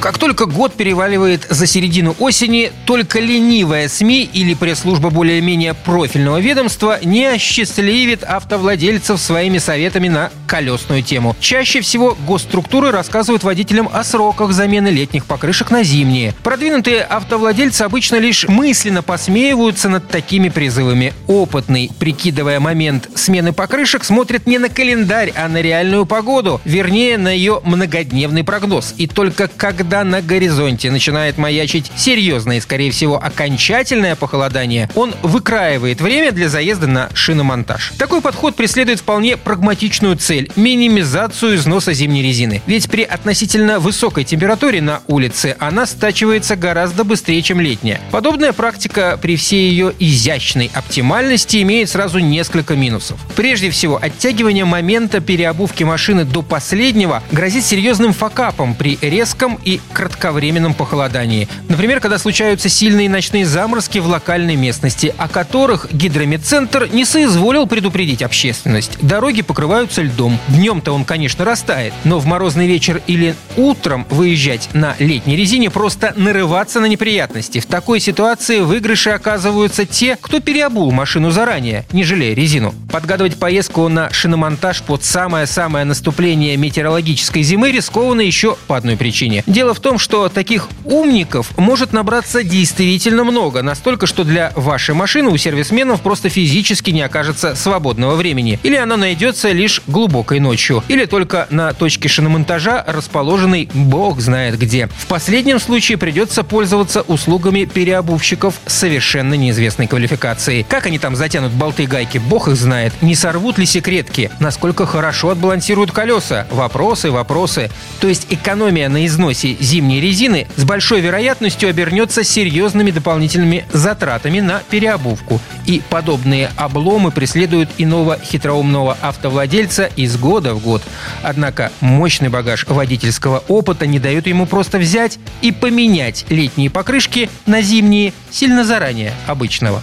Как только год переваливает за середину осени, только ленивая СМИ или пресс-служба более-менее профильного ведомства не осчастливит автовладельцев своими советами на колесную тему. Чаще всего госструктуры рассказывают водителям о сроках замены летних покрышек на зимние. Продвинутые автовладельцы обычно лишь мысленно посмеиваются над такими призывами. Опытный, прикидывая момент смены покрышек, смотрит не на календарь, а на реальную погоду, вернее, на ее многодневный прогноз. И только когда когда на горизонте начинает маячить серьезное и, скорее всего, окончательное похолодание, он выкраивает время для заезда на шиномонтаж. Такой подход преследует вполне прагматичную цель – минимизацию износа зимней резины. Ведь при относительно высокой температуре на улице она стачивается гораздо быстрее, чем летняя. Подобная практика при всей ее изящной оптимальности имеет сразу несколько минусов. Прежде всего, оттягивание момента переобувки машины до последнего грозит серьезным факапом при резком и кратковременном похолодании. Например, когда случаются сильные ночные заморозки в локальной местности, о которых гидромедцентр не соизволил предупредить общественность. Дороги покрываются льдом. Днем-то он, конечно, растает, но в морозный вечер или утром выезжать на летней резине просто нарываться на неприятности. В такой ситуации выигрыши оказываются те, кто переобул машину заранее, не жалея резину. Подгадывать поездку на шиномонтаж под самое-самое наступление метеорологической зимы рискованно еще по одной причине. Дело в том, что таких умников может набраться действительно много, настолько, что для вашей машины у сервисменов просто физически не окажется свободного времени. Или она найдется лишь глубокой ночью, или только на точке шиномонтажа, расположенной бог знает где. В последнем случае придется пользоваться услугами переобувщиков совершенно неизвестной квалификации. Как они там затянут болты и гайки, бог их знает. Не сорвут ли секретки? Насколько хорошо отбалансируют колеса? Вопросы, вопросы. То есть экономия на износе зимней резины с большой вероятностью обернется серьезными дополнительными затратами на переобувку. И подобные обломы преследуют иного хитроумного автовладельца из года в год. Однако мощный багаж водительского опыта не дает ему просто взять и поменять летние покрышки на зимние сильно заранее обычного.